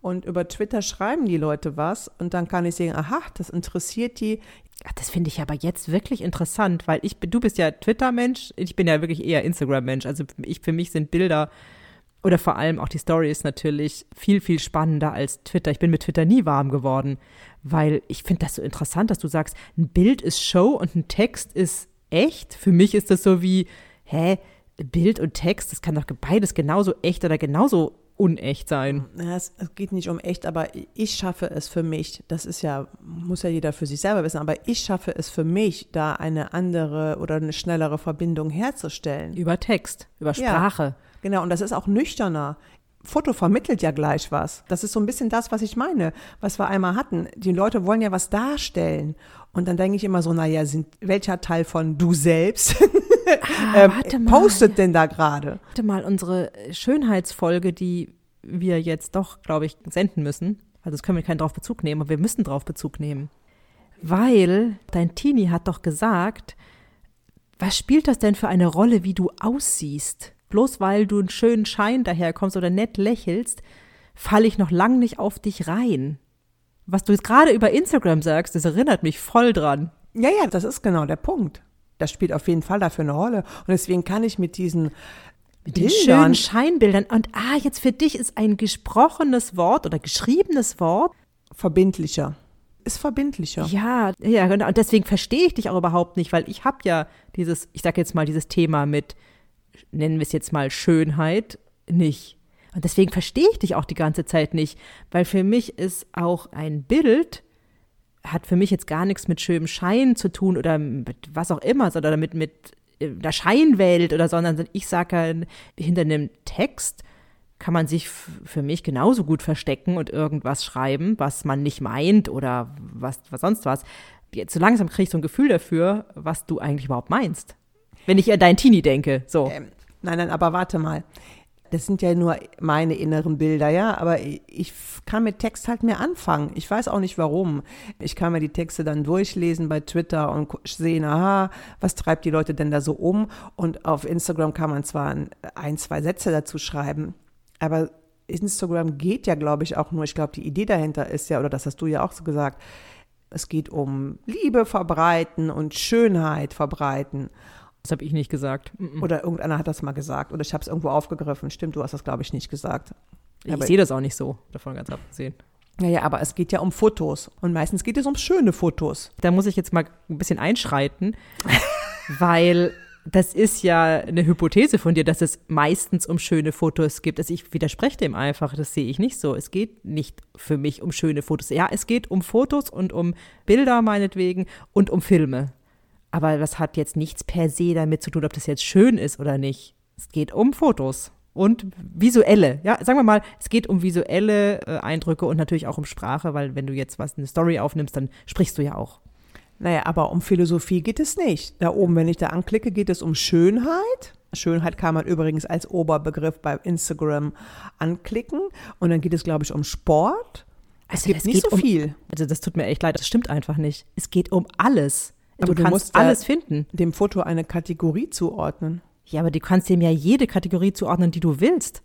Und über Twitter schreiben die Leute was und dann kann ich sehen, aha, das interessiert die. Ach, das finde ich aber jetzt wirklich interessant, weil ich du bist ja Twitter-Mensch, ich bin ja wirklich eher Instagram-Mensch. Also ich, für mich sind Bilder Oder vor allem auch die Story ist natürlich viel, viel spannender als Twitter. Ich bin mit Twitter nie warm geworden, weil ich finde das so interessant, dass du sagst, ein Bild ist Show und ein Text ist echt. Für mich ist das so wie, hä, Bild und Text, das kann doch beides genauso echt oder genauso unecht sein. Ja, es, es, geht nicht um echt, aber ich schaffe es für mich. Das ist ja, muss ja jeder für sich selber wissen, aber ich schaffe es für mich, da eine andere oder eine schnellere Verbindung herzustellen. Über Text, über Sprache. Ja, genau, und das ist auch nüchterner. Foto vermittelt ja gleich was. Das ist so ein bisschen das, was ich meine, was wir einmal hatten. Die Leute wollen ja was darstellen. Und dann denke ich immer so, naja, sind, welcher Teil von du selbst ah, ähm, postet denn da gerade? Warte mal, unsere Schönheitsfolge, die wir jetzt doch, glaube ich, senden müssen. Also das können wir keinen drauf Bezug nehmen, aber wir müssen drauf Bezug nehmen. Weil dein Teenie hat doch gesagt, was spielt das denn für eine Rolle, wie du aussiehst? Bloß weil du einen schönen Schein daherkommst oder nett lächelst, falle ich noch lang nicht auf dich rein. Was du jetzt gerade über Instagram sagst, das erinnert mich voll dran. Ja, ja, das ist genau der Punkt das spielt auf jeden Fall dafür eine Rolle. Und deswegen kann ich mit diesen mit den schönen Scheinbildern. Und ah, jetzt für dich ist ein gesprochenes Wort oder geschriebenes Wort verbindlicher. Ist verbindlicher. Ja, ja, genau. Und deswegen verstehe ich dich auch überhaupt nicht, weil ich habe ja dieses, ich sage jetzt mal, dieses Thema mit, nennen wir es jetzt mal Schönheit, nicht. Und deswegen verstehe ich dich auch die ganze Zeit nicht, weil für mich ist auch ein Bild hat für mich jetzt gar nichts mit schönem Schein zu tun oder mit was auch immer, sondern mit, mit äh, der Scheinwelt oder sondern ich sage, hinter einem Text kann man sich für mich genauso gut verstecken und irgendwas schreiben, was man nicht meint oder was, was sonst was. Jetzt so langsam kriege ich so ein Gefühl dafür, was du eigentlich überhaupt meinst. Wenn ich an dein Teenie denke, so. Ähm, nein, nein, aber warte mal das sind ja nur meine inneren Bilder, ja, aber ich kann mit Text halt mehr anfangen. Ich weiß auch nicht warum. Ich kann mir die Texte dann durchlesen bei Twitter und sehen, aha, was treibt die Leute denn da so um? Und auf Instagram kann man zwar ein, zwei Sätze dazu schreiben, aber Instagram geht ja, glaube ich, auch nur, ich glaube, die Idee dahinter ist ja, oder das hast du ja auch so gesagt, es geht um Liebe verbreiten und Schönheit verbreiten. Das habe ich nicht gesagt. Oder irgendeiner hat das mal gesagt. Oder ich habe es irgendwo aufgegriffen. Stimmt, du hast das, glaube ich, nicht gesagt. Ich sehe das auch nicht so, davon ganz abgesehen. Ja, ja, aber es geht ja um Fotos. Und meistens geht es um schöne Fotos. Da muss ich jetzt mal ein bisschen einschreiten, weil das ist ja eine Hypothese von dir, dass es meistens um schöne Fotos geht. Also ich widerspreche dem einfach, das sehe ich nicht so. Es geht nicht für mich um schöne Fotos. Ja, es geht um Fotos und um Bilder meinetwegen und um Filme. Aber das hat jetzt nichts per se damit zu tun, ob das jetzt schön ist oder nicht. Es geht um Fotos und visuelle. Ja, sagen wir mal, es geht um visuelle äh, Eindrücke und natürlich auch um Sprache, weil wenn du jetzt was eine Story aufnimmst, dann sprichst du ja auch. Naja, aber um Philosophie geht es nicht. Da oben, wenn ich da anklicke, geht es um Schönheit. Schönheit kann man übrigens als Oberbegriff bei Instagram anklicken. Und dann geht es, glaube ich, um Sport. Es also gibt nicht so um, viel. Also das tut mir echt leid, das stimmt einfach nicht. Es geht um alles. Aber du, du kannst alles finden. Dem Foto eine Kategorie zuordnen. Ja, aber du kannst dem ja jede Kategorie zuordnen, die du willst.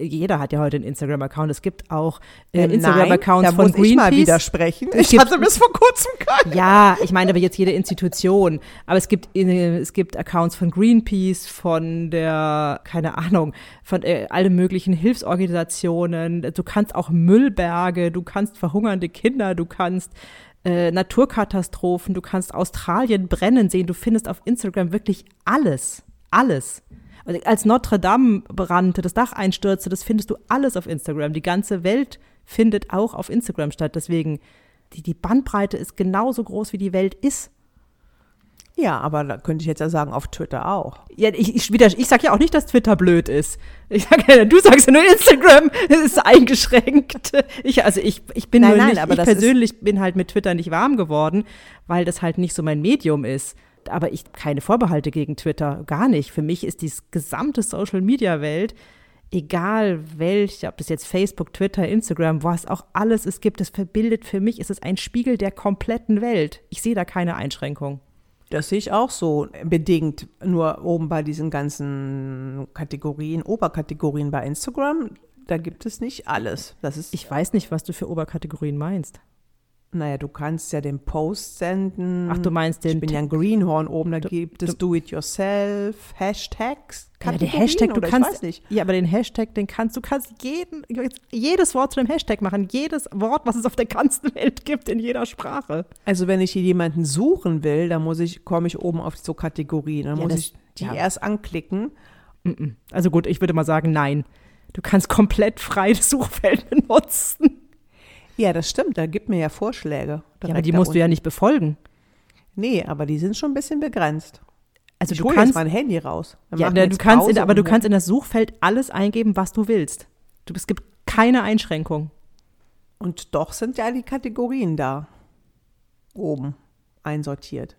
Jeder hat ja heute einen Instagram-Account. Es gibt auch äh, äh Instagram-Accounts von muss Greenpeace. Ich mal widersprechen. Ich gibt, hatte bis vor kurzem keinen. Ja, ich meine aber jetzt jede Institution. Aber es gibt äh, es gibt Accounts von Greenpeace, von der keine Ahnung, von äh, allen möglichen Hilfsorganisationen. Du kannst auch Müllberge, du kannst verhungernde Kinder, du kannst äh, Naturkatastrophen, du kannst Australien brennen sehen, du findest auf Instagram wirklich alles, alles. Also als Notre Dame brannte, das Dach einstürzte, das findest du alles auf Instagram. Die ganze Welt findet auch auf Instagram statt. Deswegen, die, die Bandbreite ist genauso groß, wie die Welt ist. Ja, aber da könnte ich jetzt ja sagen, auf Twitter auch. Ja, ich, ich, ich sage ja auch nicht, dass Twitter blöd ist. Ich sag ja, du sagst ja nur, Instagram ist eingeschränkt. Ich, also ich, ich bin nein, nur nein, nicht, aber ich persönlich bin halt mit Twitter nicht warm geworden, weil das halt nicht so mein Medium ist. Aber ich keine Vorbehalte gegen Twitter, gar nicht. Für mich ist die gesamte Social-Media-Welt, egal welche, ob das jetzt Facebook, Twitter, Instagram, was auch alles es gibt, das verbildet für mich, ist es ein Spiegel der kompletten Welt. Ich sehe da keine Einschränkung. Das sehe ich auch so bedingt. Nur oben bei diesen ganzen Kategorien, Oberkategorien bei Instagram, da gibt es nicht alles. Das ist ich weiß nicht, was du für Oberkategorien meinst. Naja, du kannst ja den Post senden. Ach, du meinst den. Ich bin ja ein Greenhorn oben, da gibt es Do-it-yourself, Hashtags, ja, der Hashtag, du kannst, ja, aber den Hashtag, den kannst du kannst jeden, jedes Wort zu einem Hashtag machen, jedes Wort, was es auf der ganzen Welt gibt, in jeder Sprache. Also wenn ich hier jemanden suchen will, dann muss ich, komme ich oben auf so Kategorien, dann ja, muss das, ich die ja. erst anklicken. Also gut, ich würde mal sagen, nein. Du kannst komplett frei das Suchfeld benutzen. Ja, das stimmt. Da gibt mir ja Vorschläge. Ja, aber die musst unten. du ja nicht befolgen. Nee, aber die sind schon ein bisschen begrenzt. Also ich du kannst mein Handy raus. ja, du kannst in, aber du kannst in das Suchfeld alles eingeben, was du willst. Du, es gibt keine Einschränkung. Und doch sind ja die Kategorien da oben einsortiert.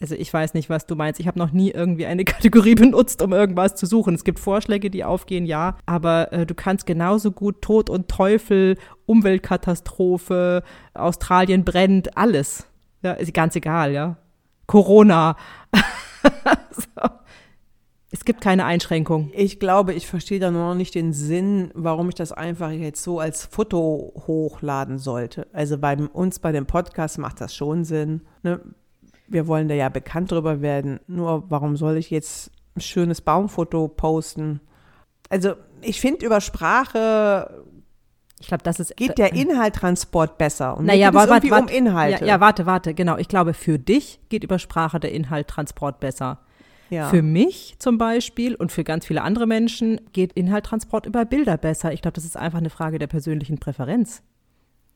Also ich weiß nicht, was du meinst. Ich habe noch nie irgendwie eine Kategorie benutzt, um irgendwas zu suchen. Es gibt Vorschläge, die aufgehen, ja, aber äh, du kannst genauso gut Tod und Teufel, Umweltkatastrophe, Australien brennt, alles. Ja, ist ganz egal, ja. Corona. so. Es gibt keine Einschränkung. Ich glaube, ich verstehe da noch nicht den Sinn, warum ich das einfach jetzt so als Foto hochladen sollte. Also bei uns bei dem Podcast macht das schon Sinn. Ne? Wir wollen da ja bekannt drüber werden. Nur warum soll ich jetzt ein schönes Baumfoto posten? Also ich finde über Sprache ich glaube, das ist geht der Inhalttransport besser und naja, geht es irgendwie warte, um Inhalte. Ja, ja, warte, warte, genau. Ich glaube, für dich geht über Sprache der Inhalttransport besser. Ja. Für mich zum Beispiel und für ganz viele andere Menschen geht Inhalttransport über Bilder besser. Ich glaube, das ist einfach eine Frage der persönlichen Präferenz.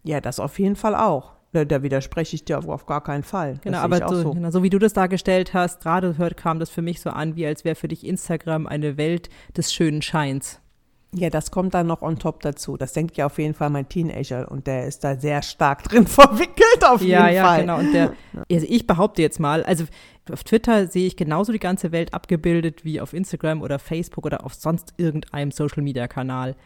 Ja, das auf jeden Fall auch. Da, da widerspreche ich dir auf, auf, gar keinen Fall. Genau, aber so, so. Genau, so, wie du das dargestellt hast, gerade hört, kam das für mich so an, wie als wäre für dich Instagram eine Welt des schönen Scheins. Ja, das kommt dann noch on top dazu. Das denkt ja auf jeden Fall mein Teenager und der ist da sehr stark drin verwickelt auf ja, jeden ja, Fall. Ja, genau. Und der, also ich behaupte jetzt mal, also auf Twitter sehe ich genauso die ganze Welt abgebildet wie auf Instagram oder Facebook oder auf sonst irgendeinem Social Media Kanal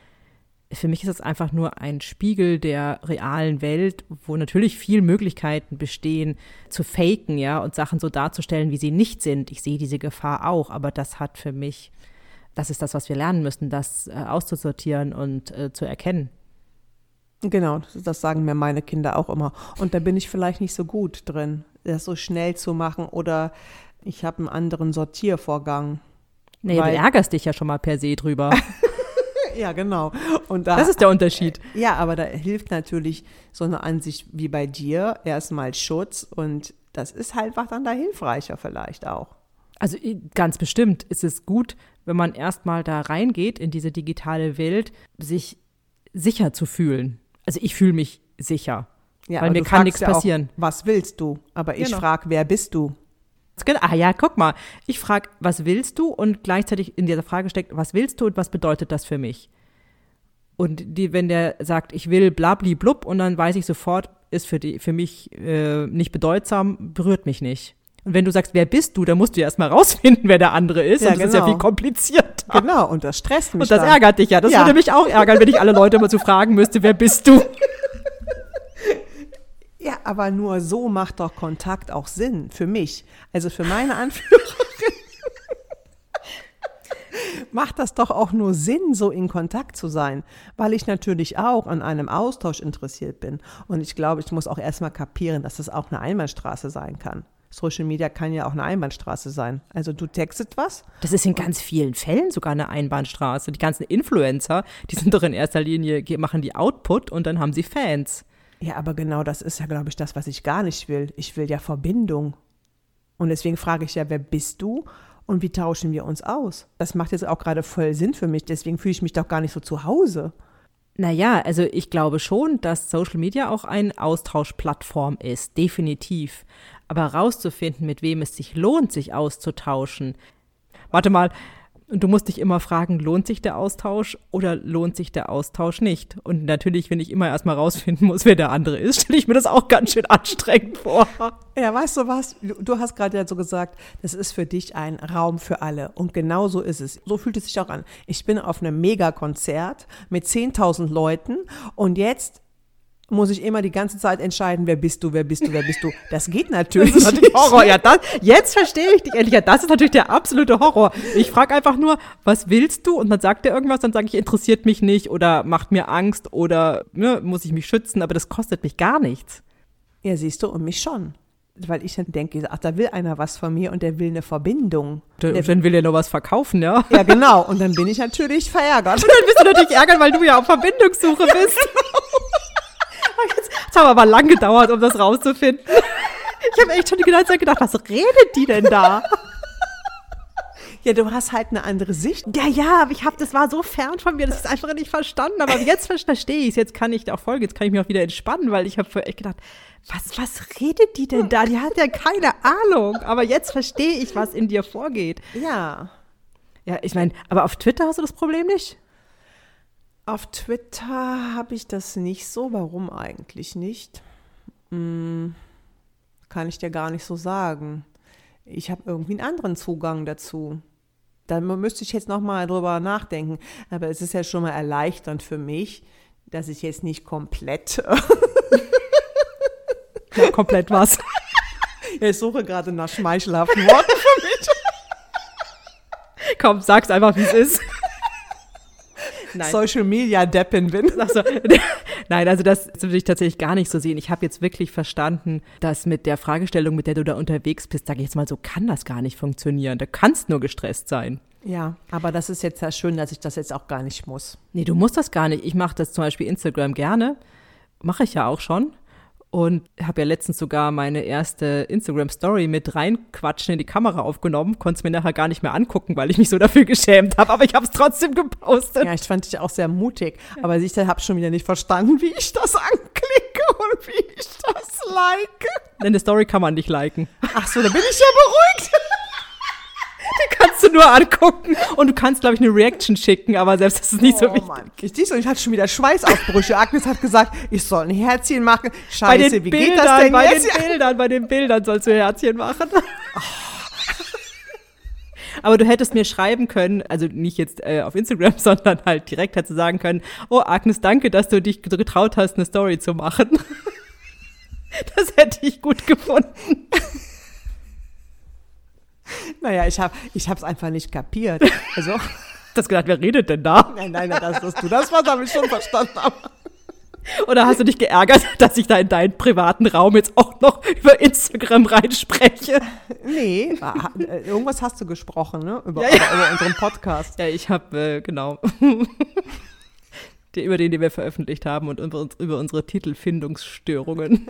für mich ist es einfach nur ein Spiegel der realen Welt, wo natürlich viel Möglichkeiten bestehen, zu faken, ja, und Sachen so darzustellen, wie sie nicht sind. Ich sehe diese Gefahr auch, aber das hat für mich, das ist das, was wir lernen müssen, das äh, auszusortieren und äh, zu erkennen. Genau, das sagen mir meine Kinder auch immer. Und da bin ich vielleicht nicht so gut drin, das so schnell zu machen oder ich habe einen anderen Sortiervorgang. Nee, du ärgerst dich ja schon mal per se drüber. Ja, genau. Und da, das ist der Unterschied. Ja, aber da hilft natürlich so eine Ansicht wie bei dir erstmal Schutz und das ist halt einfach dann da hilfreicher vielleicht auch. Also ganz bestimmt ist es gut, wenn man erstmal da reingeht in diese digitale Welt, sich sicher zu fühlen. Also ich fühle mich sicher. Ja, weil mir kann nichts ja passieren. Auch, was willst du? Aber ich genau. frage, wer bist du? Ah ja, guck mal. Ich frage, was willst du? Und gleichzeitig in dieser Frage steckt, was willst du und was bedeutet das für mich? Und die, wenn der sagt, ich will blabli blub und dann weiß ich sofort, ist für, die, für mich äh, nicht bedeutsam, berührt mich nicht. Und wenn du sagst, wer bist du, dann musst du ja erstmal rausfinden, wer der andere ist. Ja, und das genau. ist ja genau. viel komplizierter. Genau, und das stresst mich. Und das dann. ärgert dich ja. Das ja. würde mich auch ärgern, wenn ich alle Leute immer zu fragen müsste, wer bist du? Ja, aber nur so macht doch Kontakt auch Sinn für mich. Also für meine Anführerin macht das doch auch nur Sinn, so in Kontakt zu sein, weil ich natürlich auch an einem Austausch interessiert bin. Und ich glaube, ich muss auch erstmal kapieren, dass das auch eine Einbahnstraße sein kann. Social Media kann ja auch eine Einbahnstraße sein. Also du textet was. Das ist in ganz vielen Fällen sogar eine Einbahnstraße. Die ganzen Influencer, die sind doch in erster Linie, machen die Output und dann haben sie Fans. Ja, aber genau das ist ja, glaube ich, das, was ich gar nicht will. Ich will ja Verbindung. Und deswegen frage ich ja, wer bist du und wie tauschen wir uns aus? Das macht jetzt auch gerade voll Sinn für mich. Deswegen fühle ich mich doch gar nicht so zu Hause. Naja, also ich glaube schon, dass Social Media auch eine Austauschplattform ist, definitiv. Aber herauszufinden, mit wem es sich lohnt, sich auszutauschen. Warte mal, und du musst dich immer fragen, lohnt sich der Austausch oder lohnt sich der Austausch nicht? Und natürlich, wenn ich immer erstmal rausfinden muss, wer der andere ist, stelle ich mir das auch ganz schön anstrengend vor. Ja, weißt du was? Du hast gerade ja so gesagt, das ist für dich ein Raum für alle. Und genau so ist es. So fühlt es sich auch an. Ich bin auf einem Megakonzert mit 10.000 Leuten und jetzt muss ich immer die ganze Zeit entscheiden, wer bist du, wer bist du, wer bist du. Das geht natürlich. Das ist natürlich Horror. Ja, das, jetzt verstehe ich dich endlich. Ja, das ist natürlich der absolute Horror. Ich frage einfach nur, was willst du? Und dann sagt er irgendwas, dann sage ich, interessiert mich nicht oder macht mir Angst oder ne, muss ich mich schützen, aber das kostet mich gar nichts. Ja, siehst du, und mich schon. Weil ich dann denke, ach, da will einer was von mir und der will eine Verbindung. Der, Der- dann will er noch was verkaufen, ja. Ja, genau. Und dann bin ich natürlich verärgert. Dann bist du natürlich ärgern, weil du ja auf Verbindungssuche bist. Jetzt, aber lang gedauert, um das rauszufinden. Ich habe echt schon die ganze Zeit gedacht, was redet die denn da? Ja, du hast halt eine andere Sicht. Ja, ja, aber ich habe, das war so fern von mir, das ist einfach nicht verstanden. Aber jetzt ver- verstehe ich es. Jetzt kann ich auch folgen, jetzt kann ich mich auch wieder entspannen, weil ich habe echt gedacht, was, was redet die denn da? Die hat ja keine Ahnung. Aber jetzt verstehe ich, was in dir vorgeht. Ja. Ja, ich meine, aber auf Twitter hast du das Problem nicht? Auf Twitter habe ich das nicht so. Warum eigentlich nicht? Hm, kann ich dir gar nicht so sagen. Ich habe irgendwie einen anderen Zugang dazu. Da mü- müsste ich jetzt noch mal drüber nachdenken. Aber es ist ja schon mal erleichternd für mich, dass ich jetzt nicht komplett. Ja, komplett was. ich suche gerade nach schmeichelhaften Worten für mich. Komm, sag's einfach, wie es ist. Nein. Social Media Deppin bin. So. Nein, also das würde ich tatsächlich gar nicht so sehen. Ich habe jetzt wirklich verstanden, dass mit der Fragestellung, mit der du da unterwegs bist, sage ich jetzt mal so, kann das gar nicht funktionieren. Du kannst nur gestresst sein. Ja, aber das ist jetzt ja schön, dass ich das jetzt auch gar nicht muss. Nee, du musst das gar nicht. Ich mache das zum Beispiel Instagram gerne. Mache ich ja auch schon. Und habe ja letztens sogar meine erste Instagram-Story mit reinquatschen in die Kamera aufgenommen. Konnte es mir nachher gar nicht mehr angucken, weil ich mich so dafür geschämt habe. Aber ich habe es trotzdem gepostet. Ja, ich fand dich auch sehr mutig. Aber ich habe schon wieder nicht verstanden, wie ich das anklicke und wie ich das like. Eine Story kann man nicht liken. Ach so, da bin ich ja beruhigt. Kannst du nur angucken. Und du kannst, glaube ich, eine Reaction schicken, aber selbst das ist nicht so oh, wichtig. Mann. Ich, siehst du, ich hatte schon wieder Schweißausbrüche. Agnes hat gesagt, ich soll ein Herzchen machen. Scheiße, wie Bildern, geht das denn bei jetzt? den Bildern, bei den Bildern sollst du Herzchen machen. Aber du hättest mir schreiben können, also nicht jetzt äh, auf Instagram, sondern halt direkt hättest du sagen können, oh Agnes, danke, dass du dich getraut hast, eine Story zu machen. Das hätte ich gut gefunden. Naja, ich habe ich es einfach nicht kapiert. Also, Du hast gedacht, wer redet denn da? nein, nein, nein, dass, du das was habe ich schon verstanden. Aber Oder hast du dich geärgert, dass ich da in deinen privaten Raum jetzt auch noch über Instagram reinspreche? nee, äh, irgendwas hast du gesprochen, ne? Über, Ja, ja. über unseren Podcast. Ja, ich habe, äh, genau. Die, über den, den wir veröffentlicht haben und über, uns- über unsere Titelfindungsstörungen.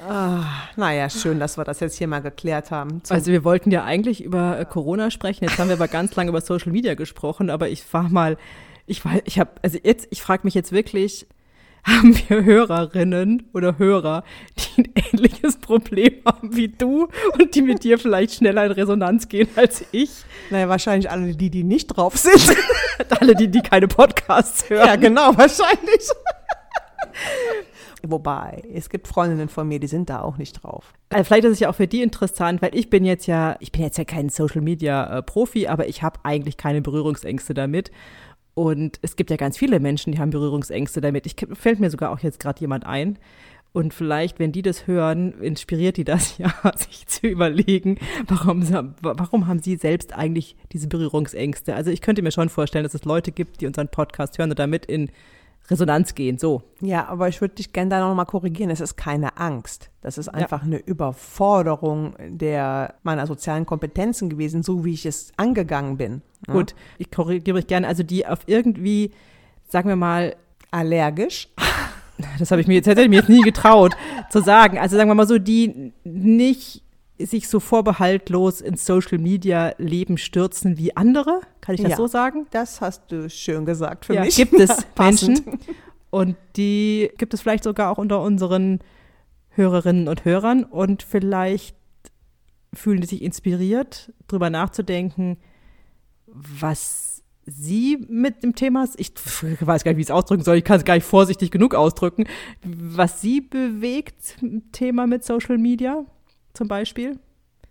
Naja, schön, dass wir das jetzt hier mal geklärt haben. Zum Also wir wollten ja eigentlich über äh, Corona sprechen. Jetzt haben wir aber ganz lange über Social Media gesprochen, aber ich war mal, ich war, ich habe, also jetzt, ich frage mich jetzt wirklich, haben wir Hörerinnen oder Hörer, die ein ähnliches Problem haben wie du und die mit dir vielleicht schneller in Resonanz gehen als ich? Naja, wahrscheinlich alle die, die nicht drauf sind. Alle, die, die keine Podcasts hören. ja, genau, wahrscheinlich. Wobei, es gibt Freundinnen von mir, die sind da auch nicht drauf. Also vielleicht ist es ja auch für die interessant, weil ich bin jetzt ja, ich bin jetzt ja kein Social Media äh, Profi, aber ich habe eigentlich keine Berührungsängste damit. Und es gibt ja ganz viele Menschen, die haben Berührungsängste damit. Ich fällt mir sogar auch jetzt gerade jemand ein. Und vielleicht, wenn die das hören, inspiriert die das ja, sich zu überlegen, warum, warum haben sie selbst eigentlich diese Berührungsängste. Also ich könnte mir schon vorstellen, dass es Leute gibt, die unseren Podcast hören und damit in Resonanz gehen. So. Ja, aber ich würde dich gerne da nochmal korrigieren. Es ist keine Angst. Das ist einfach eine Überforderung der meiner sozialen Kompetenzen gewesen, so wie ich es angegangen bin. Ja? Gut, ich korrigiere mich gerne. Also die auf irgendwie, sagen wir mal, Allergisch. das habe ich mir jetzt, hätte ich mir jetzt nie getraut zu sagen. Also sagen wir mal so, die nicht sich so vorbehaltlos ins Social Media Leben stürzen wie andere. Kann ich das Ja. so sagen? Das hast du schön gesagt für ja, mich. gibt es. Menschen. Und die gibt es vielleicht sogar auch unter unseren Hörerinnen und Hörern. Und vielleicht fühlen die sich inspiriert, drüber nachzudenken, was sie mit dem Thema, ich weiß gar nicht, wie ich es ausdrücken soll, ich kann es gar nicht vorsichtig genug ausdrücken, was sie bewegt, im Thema mit Social Media zum Beispiel.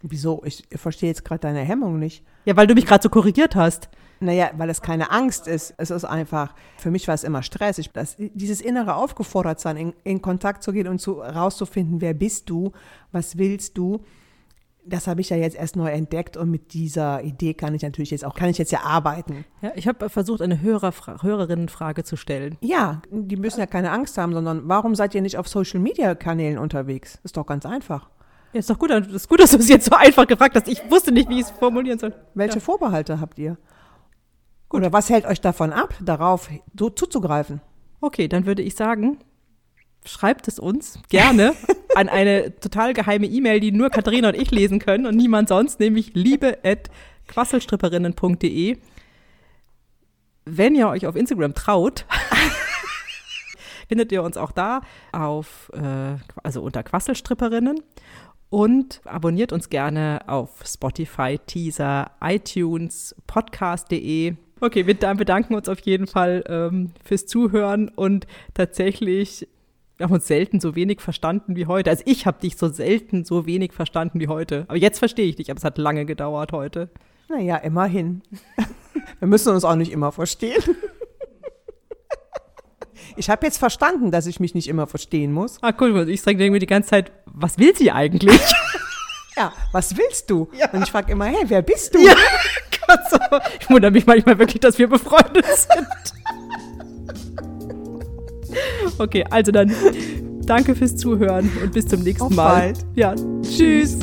Wieso? Ich verstehe jetzt gerade deine Hemmung nicht. Ja, weil du mich gerade so korrigiert hast. Naja, weil es keine Angst ist. Es ist einfach, für mich war es immer Stress. Ich, das, dieses innere Aufgefordertsein, in, in Kontakt zu gehen und zu, rauszufinden, wer bist du, was willst du, das habe ich ja jetzt erst neu entdeckt und mit dieser Idee kann ich natürlich jetzt auch, kann ich jetzt ja arbeiten. Ja, ich habe versucht, eine Hörer Hörerinnenfrage zu stellen. Ja, die müssen ja keine Angst haben, sondern warum seid ihr nicht auf Social Media Kanälen unterwegs? Ist doch ganz einfach. Ja, ist doch gut, ist gut, dass du es jetzt so einfach gefragt hast. Ich wusste nicht, wie ich es formulieren soll. Welche ja. Vorbehalte habt ihr? Gut. Oder was hält euch davon ab, darauf so zuzugreifen? Okay, dann würde ich sagen, schreibt es uns gerne an eine total geheime E-Mail, die nur Katharina und ich lesen können und niemand sonst, nämlich liebe.quasselstripperinnen.de. Wenn ihr euch auf Instagram traut, findet ihr uns auch da auf, äh, also unter Quasselstripperinnen und abonniert uns gerne auf Spotify, Teaser, iTunes, podcast.de. Okay, wir bedanken uns auf jeden Fall ähm, fürs Zuhören und tatsächlich wir haben uns selten so wenig verstanden wie heute. Also ich habe dich so selten so wenig verstanden wie heute. Aber jetzt verstehe ich dich, aber es hat lange gedauert heute. Naja, immerhin. Wir müssen uns auch nicht immer verstehen. Ich habe jetzt verstanden, dass ich mich nicht immer verstehen muss. Ah, cool. Ich sage mir die ganze Zeit, was will sie eigentlich? Ja, was willst du? Ja. Und ich frage immer, hey, wer bist du? Ja, so. Ich wundere mich manchmal wirklich, dass wir befreundet sind. Okay, also dann danke fürs Zuhören und bis zum nächsten Auf Mal. Bald. Ja, tschüss.